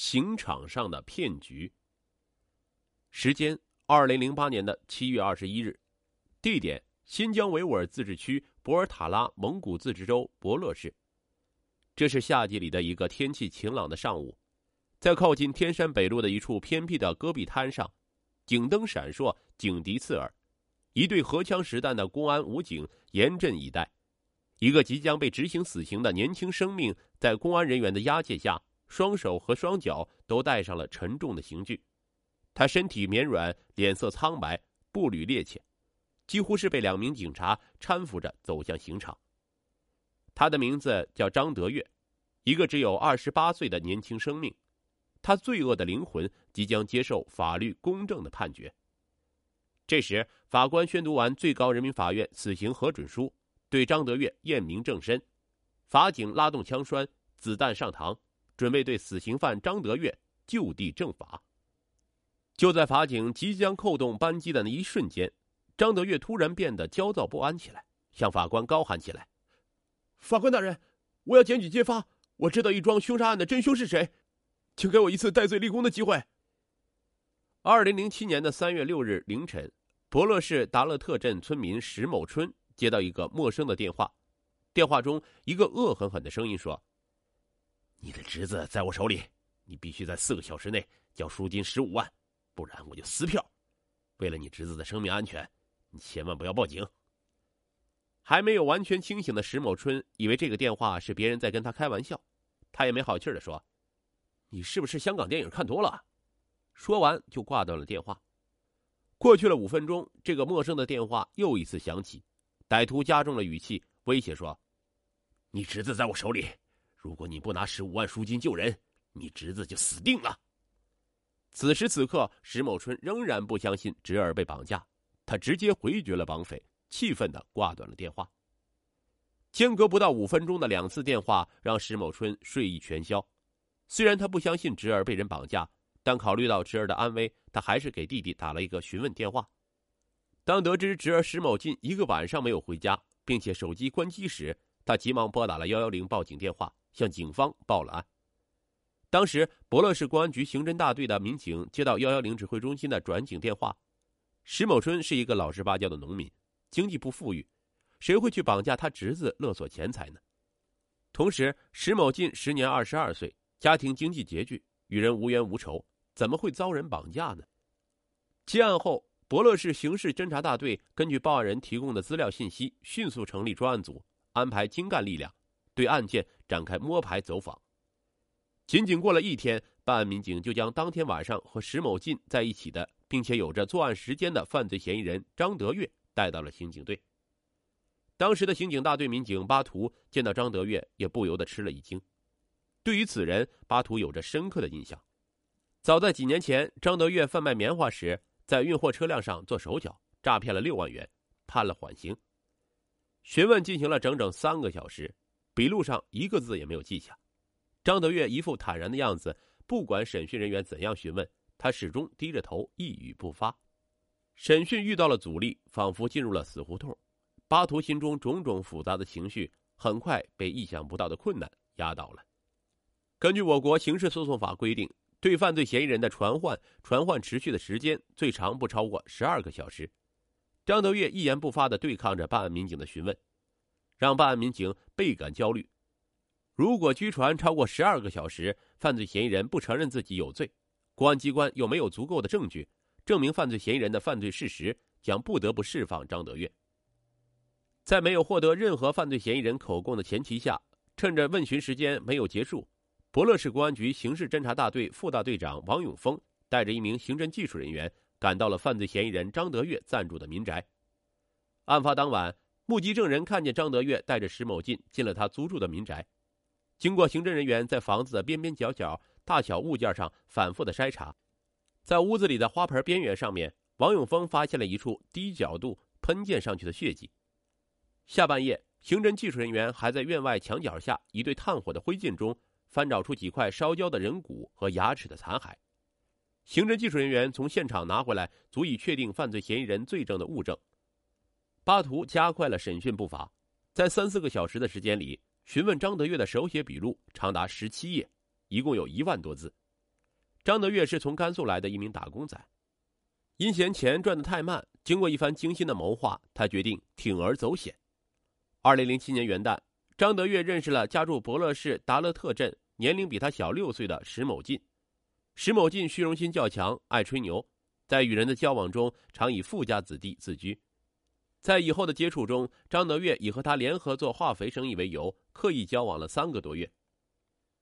刑场上的骗局。时间：二零零八年的七月二十一日，地点：新疆维吾尔自治区博尔塔拉蒙古自治州博乐市。这是夏季里的一个天气晴朗的上午，在靠近天山北路的一处偏僻的戈壁滩上，警灯闪烁，警笛刺耳，一队荷枪实弹的公安武警严阵以待。一个即将被执行死刑的年轻生命，在公安人员的押解下，双手和双脚都戴上了沉重的刑具。他身体绵软，脸色苍白，步履趔趄，几乎是被两名警察搀扶着走向刑场。他的名字叫张德月，一个只有二十八岁的年轻生命。他罪恶的灵魂即将接受法律公正的判决。这时，法官宣读完最高人民法院死刑核准书。对张德月验明正身，法警拉动枪栓，子弹上膛，准备对死刑犯张德月就地正法。就在法警即将扣动扳机的那一瞬间，张德月突然变得焦躁不安起来，向法官高喊起来：“法官大人，我要检举揭发，我知道一桩凶杀案的真凶是谁，请给我一次戴罪立功的机会。”二零零七年的三月六日凌晨，博乐市达勒特镇村民石某春。接到一个陌生的电话，电话中一个恶狠狠的声音说：“你的侄子在我手里，你必须在四个小时内交赎金十五万，不然我就撕票。为了你侄子的生命安全，你千万不要报警。”还没有完全清醒的石某春以为这个电话是别人在跟他开玩笑，他也没好气的说：“你是不是香港电影看多了？”说完就挂断了电话。过去了五分钟，这个陌生的电话又一次响起。歹徒加重了语气，威胁说：“你侄子在我手里，如果你不拿十五万赎金救人，你侄子就死定了。”此时此刻，石某春仍然不相信侄儿被绑架，他直接回绝了绑匪，气愤的挂断了电话。间隔不到五分钟的两次电话，让石某春睡意全消。虽然他不相信侄儿被人绑架，但考虑到侄儿的安危，他还是给弟弟打了一个询问电话。当得知侄儿石某进一个晚上没有回家，并且手机关机时，他急忙拨打了幺幺零报警电话，向警方报了案。当时，博乐市公安局刑侦大队的民警接到幺幺零指挥中心的转警电话，石某春是一个老实巴交的农民，经济不富裕，谁会去绑架他侄子勒索钱财呢？同时，石某进时年二十二岁，家庭经济拮据，与人无冤无仇，怎么会遭人绑架呢？接案后。博乐市刑事侦查大队根据报案人提供的资料信息，迅速成立专案组，安排精干力量，对案件展开摸排走访。仅仅过了一天，办案民警就将当天晚上和石某进在一起的，并且有着作案时间的犯罪嫌疑人张德月带到了刑警队。当时的刑警大队民警巴图见到张德月，也不由得吃了一惊。对于此人，巴图有着深刻的印象。早在几年前，张德月贩卖棉花时。在运货车辆上做手脚，诈骗了六万元，判了缓刑。询问进行了整整三个小时，笔录上一个字也没有记下。张德月一副坦然的样子，不管审讯人员怎样询问，他始终低着头，一语不发。审讯遇到了阻力，仿佛进入了死胡同。巴图心中种种复杂的情绪，很快被意想不到的困难压倒了。根据我国刑事诉讼法规定。对犯罪嫌疑人的传唤，传唤持续的时间最长不超过十二个小时。张德月一言不发的对抗着办案民警的询问，让办案民警倍感焦虑。如果拘传超过十二个小时，犯罪嫌疑人不承认自己有罪，公安机关又没有足够的证据证明犯罪嫌疑人的犯罪事实，将不得不释放张德月。在没有获得任何犯罪嫌疑人口供的前提下，趁着问询时间没有结束。博乐市公安局刑事侦查大队副大队长王永峰带着一名刑侦技术人员赶到了犯罪嫌疑人张德月暂住的民宅。案发当晚，目击证人看见张德月带着石某进进了他租住的民宅。经过刑侦人员在房子的边边角角、大小物件上反复的筛查，在屋子里的花盆边缘上面，王永峰发现了一处低角度喷溅上去的血迹。下半夜，刑侦技术人员还在院外墙角下一堆炭火的灰烬中。翻找出几块烧焦的人骨和牙齿的残骸，刑侦技术人员从现场拿回来足以确定犯罪嫌疑人罪证的物证。巴图加快了审讯步伐，在三四个小时的时间里，询问张德月的手写笔录长达十七页，一共有一万多字。张德月是从甘肃来的一名打工仔，因嫌钱赚得太慢，经过一番精心的谋划，他决定铤而走险。二零零七年元旦，张德月认识了家住博乐市达勒特镇、年龄比他小六岁的石某进。石某进虚荣心较强，爱吹牛，在与人的交往中常以富家子弟自居。在以后的接触中，张德月以和他联合做化肥生意为由，刻意交往了三个多月。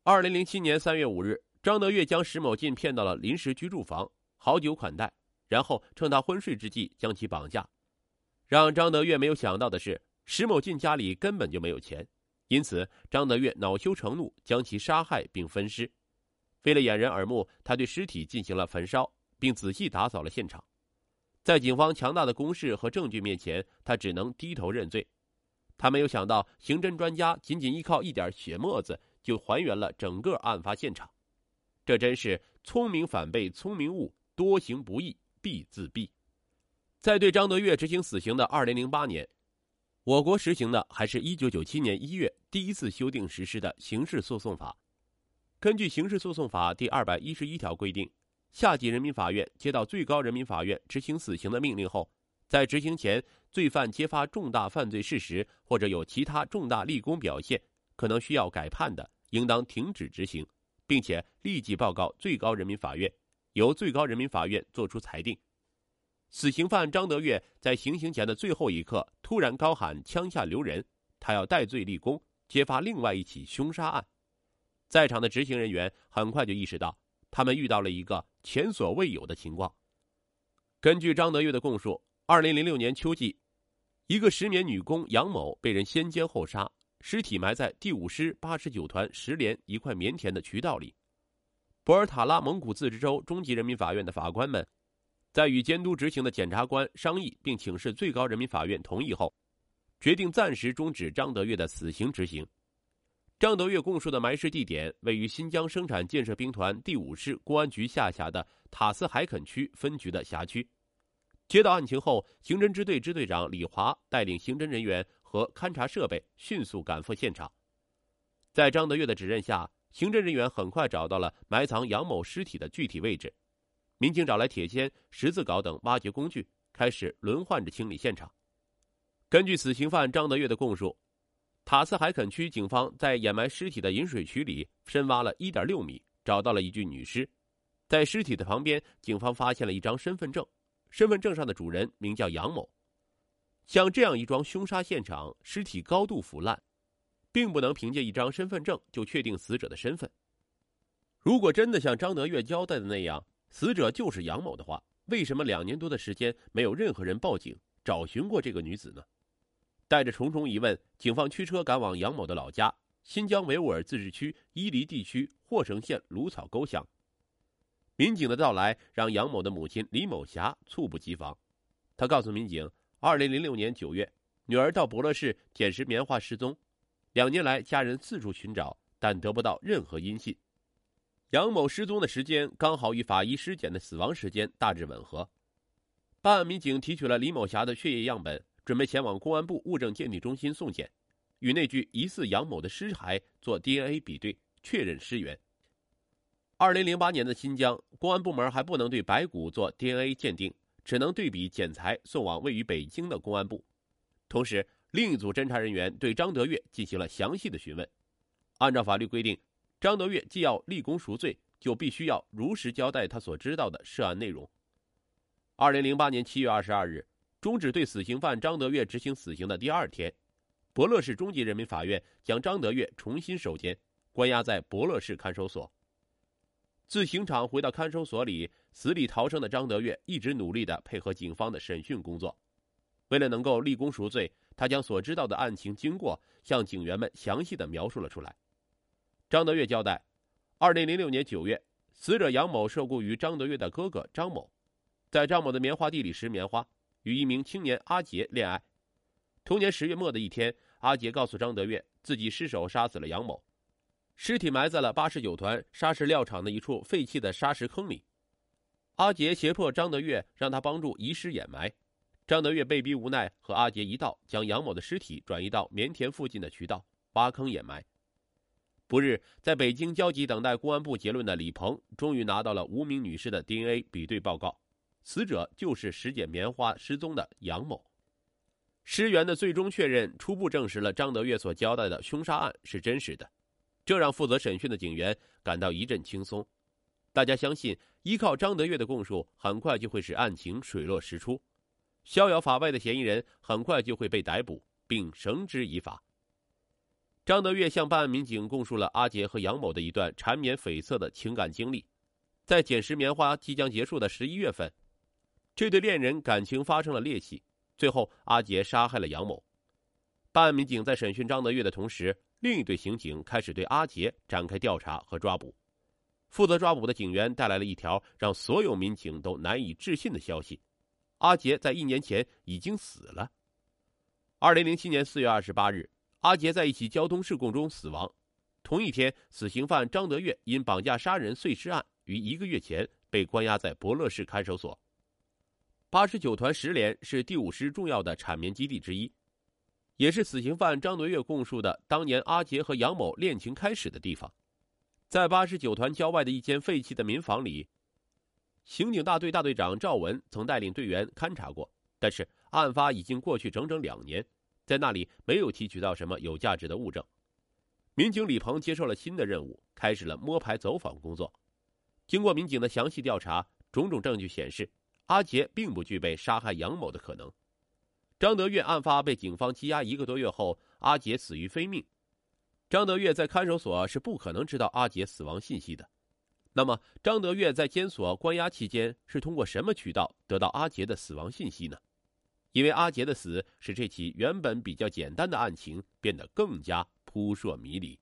二零零七年三月五日，张德月将石某进骗到了临时居住房，好酒款待，然后趁他昏睡之际将其绑架。让张德月没有想到的是，石某进家里根本就没有钱，因此张德月恼羞成怒，将其杀害并分尸。为了掩人耳目，他对尸体进行了焚烧，并仔细打扫了现场。在警方强大的攻势和证据面前，他只能低头认罪。他没有想到，刑侦专家仅仅依靠一点血沫子就还原了整个案发现场。这真是聪明反被聪明误，多行不义必自毙。在对张德月执行死刑的2008年，我国实行的还是一九九七年一月第一次修订实施的刑事诉讼法。根据刑事诉讼法第二百一十一条规定。下级人民法院接到最高人民法院执行死刑的命令后，在执行前，罪犯揭发重大犯罪事实或者有其他重大立功表现，可能需要改判的，应当停止执行，并且立即报告最高人民法院，由最高人民法院作出裁定。死刑犯张德月在行刑前的最后一刻突然高喊“枪下留人”，他要戴罪立功，揭发另外一起凶杀案。在场的执行人员很快就意识到。他们遇到了一个前所未有的情况。根据张德月的供述，二零零六年秋季，一个石棉女工杨某被人先奸后杀，尸体埋在第五师八十九团十连一块棉田的渠道里。博尔塔拉蒙古自治州中级人民法院的法官们，在与监督执行的检察官商议并请示最高人民法院同意后，决定暂时终止张德月的死刑执行。张德月供述的埋尸地点位于新疆生产建设兵团第五师公安局下辖的塔斯海肯区分局的辖区。接到案情后，刑侦支队支队长李华带领刑侦人员和勘查设备迅速赶赴现场。在张德月的指认下，刑侦人员很快找到了埋藏杨某尸体的具体位置。民警找来铁锨、十字镐等挖掘工具，开始轮换着清理现场。根据死刑犯张德月的供述。塔斯海肯区警方在掩埋尸体的引水渠里深挖了一点六米，找到了一具女尸。在尸体的旁边，警方发现了一张身份证，身份证上的主人名叫杨某。像这样一桩凶杀现场，尸体高度腐烂，并不能凭借一张身份证就确定死者的身份。如果真的像张德月交代的那样，死者就是杨某的话，为什么两年多的时间没有任何人报警找寻过这个女子呢？带着重重疑问，警方驱车赶往杨某的老家——新疆维吾尔自治区伊犁地区霍城县芦草沟乡。民警的到来让杨某的母亲李某霞猝不及防。她告诉民警，2006年9月，女儿到博乐市捡拾棉花失踪，两年来家人四处寻找，但得不到任何音信。杨某失踪的时间刚好与法医尸检的死亡时间大致吻合。办案民警提取了李某霞的血液样本。准备前往公安部物证鉴定中心送检，与那具疑似杨某的尸骸做 DNA 比对，确认尸源。二零零八年的新疆公安部门还不能对白骨做 DNA 鉴定，只能对比检材送往位于北京的公安部。同时，另一组侦查人员对张德月进行了详细的询问。按照法律规定，张德月既要立功赎罪，就必须要如实交代他所知道的涉案内容。二零零八年七月二十二日。终止对死刑犯张德月执行死刑的第二天，博乐市中级人民法院将张德月重新收监，关押在博乐市看守所。自刑场回到看守所里，死里逃生的张德月一直努力的配合警方的审讯工作。为了能够立功赎罪，他将所知道的案情经过向警员们详细的描述了出来。张德月交代，二零零六年九月，死者杨某受雇于张德月的哥哥张某，在张某的棉花地里拾棉花。与一名青年阿杰恋爱。同年十月末的一天，阿杰告诉张德月，自己失手杀死了杨某，尸体埋在了八十九团砂石料厂的一处废弃的砂石坑里。阿杰胁迫张德月让他帮助移尸掩埋。张德月被逼无奈，和阿杰一道将杨某的尸体转移到棉田附近的渠道挖坑掩埋。不日，在北京焦急等待公安部结论的李鹏，终于拿到了无名女士的 DNA 比对报告，死者就是拾捡棉花失踪的杨某。尸源的最终确认，初步证实了张德月所交代的凶杀案是真实的，这让负责审讯的警员感到一阵轻松。大家相信，依靠张德月的供述，很快就会使案情水落石出，逍遥法外的嫌疑人很快就会被逮捕并绳之以法。张德月向办案民警供述了阿杰和杨某的一段缠绵悱恻的情感经历，在捡拾棉花即将结束的十一月份，这对恋人感情发生了裂隙。最后，阿杰杀害了杨某。办案民警在审讯张德月的同时，另一队刑警开始对阿杰展开调查和抓捕。负责抓捕的警员带来了一条让所有民警都难以置信的消息：阿杰在一年前已经死了。二零零七年四月二十八日，阿杰在一起交通事故中死亡。同一天，死刑犯张德月因绑架杀人碎尸案，于一个月前被关押在博乐市看守所。八十九团十连是第五师重要的产棉基地之一，也是死刑犯张德月供述的当年阿杰和杨某恋情开始的地方。在八十九团郊外的一间废弃的民房里，刑警大队大队长赵文曾带领队员勘察过，但是案发已经过去整整两年，在那里没有提取到什么有价值的物证。民警李鹏接受了新的任务，开始了摸排走访工作。经过民警的详细调查，种种证据显示。阿杰并不具备杀害杨某的可能。张德月案发被警方羁押一个多月后，阿杰死于非命。张德月在看守所是不可能知道阿杰死亡信息的。那么，张德月在监所关押期间是通过什么渠道得到阿杰的死亡信息呢？因为阿杰的死使这起原本比较简单的案情变得更加扑朔迷离。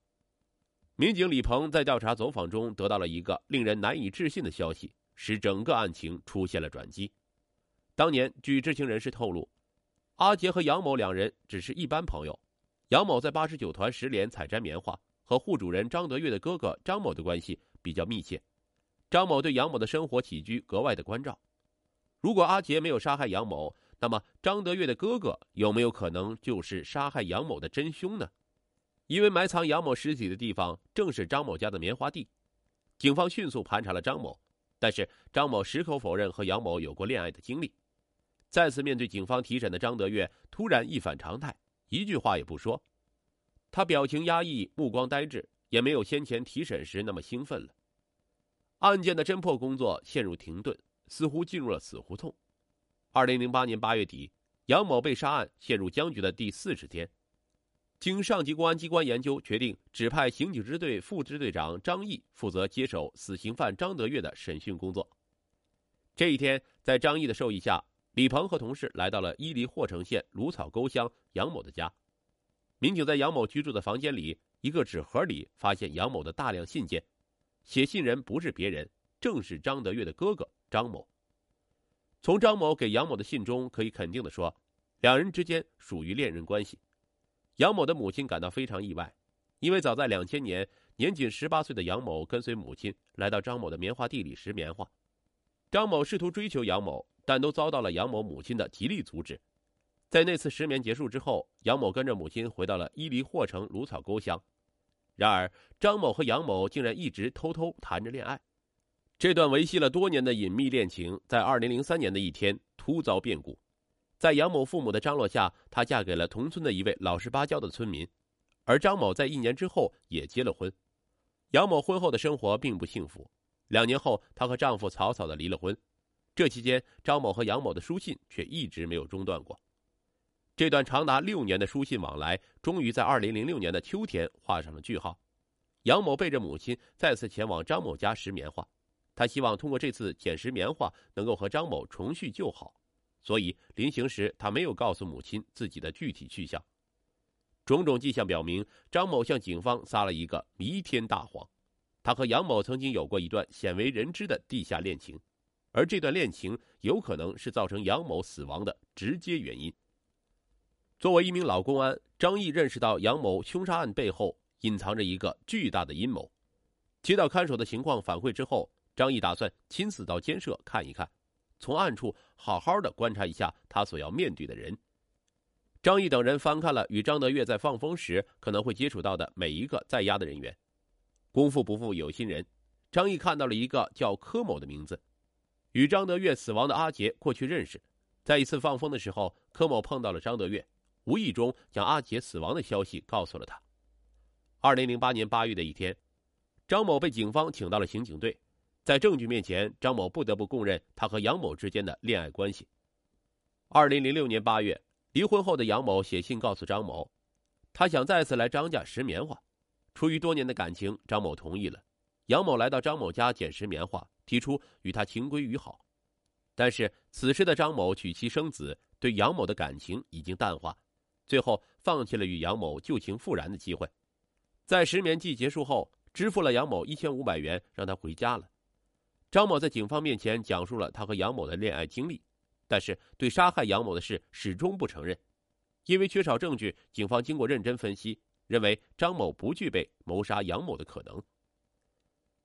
民警李鹏在调查走访中得到了一个令人难以置信的消息。使整个案情出现了转机。当年，据知情人士透露，阿杰和杨某两人只是一般朋友。杨某在八十九团十连采摘棉花，和户主人张德月的哥哥张某的关系比较密切。张某对杨某的生活起居格外的关照。如果阿杰没有杀害杨某，那么张德月的哥哥有没有可能就是杀害杨某的真凶呢？因为埋藏杨某尸体的地方正是张某家的棉花地，警方迅速盘查了张某。但是张某矢口否认和杨某有过恋爱的经历。再次面对警方提审的张德月突然一反常态，一句话也不说。他表情压抑，目光呆滞，也没有先前提审时那么兴奋了。案件的侦破工作陷入停顿，似乎进入了死胡同。二零零八年八月底，杨某被杀案陷入僵局的第四十天。经上级公安机关研究，决定指派刑警支队副支队长张毅负责接手死刑犯张德月的审讯工作。这一天，在张毅的授意下，李鹏和同事来到了伊犁霍城县芦草沟乡杨某的家。民警在杨某居住的房间里一个纸盒里发现杨某的大量信件，写信人不是别人，正是张德月的哥哥张某。从张某给杨某的信中可以肯定的说，两人之间属于恋人关系。杨某的母亲感到非常意外，因为早在两千年，年仅十八岁的杨某跟随母亲来到张某的棉花地里拾棉花。张某试图追求杨某，但都遭到了杨某母亲的极力阻止。在那次拾棉结束之后，杨某跟着母亲回到了伊犁霍城芦草沟乡。然而，张某和杨某竟然一直偷偷谈着恋爱。这段维系了多年的隐秘恋情，在二零零三年的一天突遭变故。在杨某父母的张罗下，她嫁给了同村的一位老实巴交的村民，而张某在一年之后也结了婚。杨某婚后的生活并不幸福，两年后她和丈夫草草的离了婚。这期间，张某和杨某的书信却一直没有中断过。这段长达六年的书信往来，终于在二零零六年的秋天画上了句号。杨某背着母亲再次前往张某家拾棉花，他希望通过这次捡拾棉花能够和张某重续旧好。所以临行时，他没有告诉母亲自己的具体去向。种种迹象表明，张某向警方撒了一个弥天大谎。他和杨某曾经有过一段鲜为人知的地下恋情，而这段恋情有可能是造成杨某死亡的直接原因。作为一名老公安，张毅认识到杨某凶杀案背后隐藏着一个巨大的阴谋。接到看守的情况反馈之后，张毅打算亲自到监舍看一看。从暗处好好的观察一下他所要面对的人。张毅等人翻看了与张德月在放风时可能会接触到的每一个在押的人员，功夫不负有心人，张毅看到了一个叫柯某的名字，与张德月死亡的阿杰过去认识，在一次放风的时候，柯某碰到了张德月，无意中将阿杰死亡的消息告诉了他。二零零八年八月的一天，张某被警方请到了刑警队，在证据面前，张某不得不供认他和杨某之间的恋爱关系。二零零六年八月，离婚后的杨某写信告诉张某，他想再次来张家拾棉花。出于多年的感情，张某同意了。杨某来到张某家捡拾棉花，提出与他情归于好。但是此时的张某娶妻生子，对杨某的感情已经淡化，最后放弃了与杨某旧情复燃的机会。在拾棉季结束后，支付了杨某一千五百元，让他回家了。张某在警方面前讲述了他和杨某的恋爱经历。但是，对杀害杨某的事始终不承认，因为缺少证据。警方经过认真分析，认为张某不具备谋杀杨某的可能。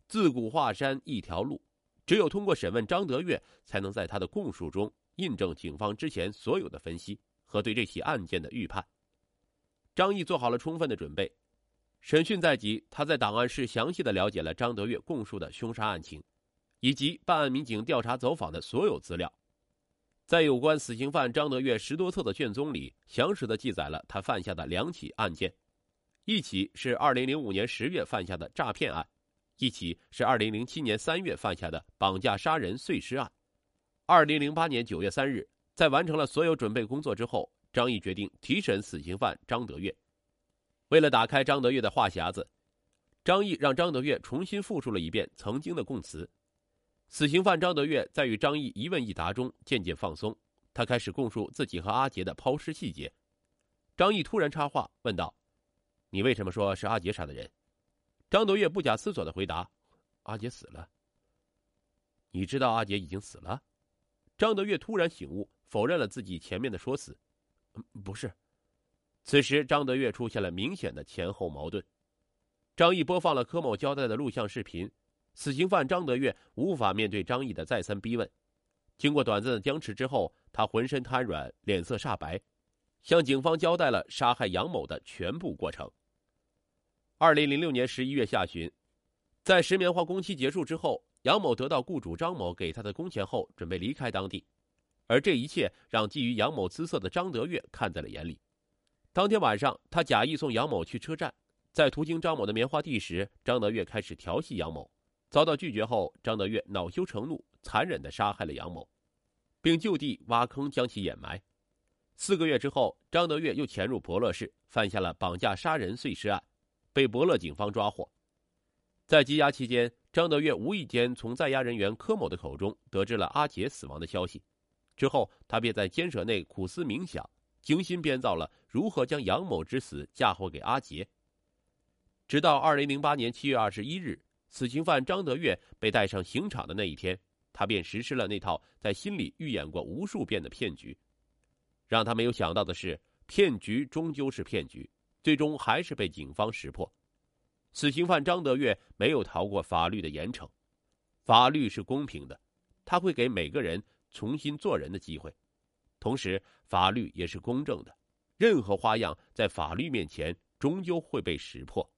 自古华山一条路，只有通过审问张德月，才能在他的供述中印证警方之前所有的分析和对这起案件的预判。张毅做好了充分的准备，审讯在即，他在档案室详细的了解了张德月供述的凶杀案情，以及办案民警调查走访的所有资料。在有关死刑犯张德月十多册的卷宗里，详实的记载了他犯下的两起案件，一起是二零零五年十月犯下的诈骗案，一起是二零零七年三月犯下的绑架杀人碎尸案。二零零八年九月三日，在完成了所有准备工作之后，张毅决定提审死刑犯张德月。为了打开张德月的话匣子，张毅让张德月重新复述了一遍曾经的供词。死刑犯张德月在与张毅一问一答中渐渐放松，他开始供述自己和阿杰的抛尸细节。张毅突然插话问道：“你为什么说是阿杰杀的人？”张德月不假思索的回答：“阿杰死了。”你知道阿杰已经死了？张德月突然醒悟，否认了自己前面的说辞：“不是。”此时张德月出现了明显的前后矛盾。张毅播放了柯某交代的录像视频。死刑犯张德月无法面对张毅的再三逼问，经过短暂的僵持之后，他浑身瘫软，脸色煞白，向警方交代了杀害杨某的全部过程。二零零六年十一月下旬，在石棉花工期结束之后，杨某得到雇主张某给他的工钱后，准备离开当地，而这一切让觊觎杨某姿色的张德月看在了眼里。当天晚上，他假意送杨某去车站，在途经张某的棉花地时，张德月开始调戏杨某。遭到拒绝后，张德月恼羞成怒，残忍的杀害了杨某，并就地挖坑将其掩埋。四个月之后，张德月又潜入伯乐市，犯下了绑架杀人碎尸案，被伯乐警方抓获。在羁押期间，张德月无意间从在押人员柯某的口中得知了阿杰死亡的消息，之后他便在监舍内苦思冥想，精心编造了如何将杨某之死嫁祸给阿杰。直到二零零八年七月二十一日。死刑犯张德月被带上刑场的那一天，他便实施了那套在心里预演过无数遍的骗局。让他没有想到的是，骗局终究是骗局，最终还是被警方识破。死刑犯张德月没有逃过法律的严惩，法律是公平的，他会给每个人重新做人的机会。同时，法律也是公正的，任何花样在法律面前终究会被识破。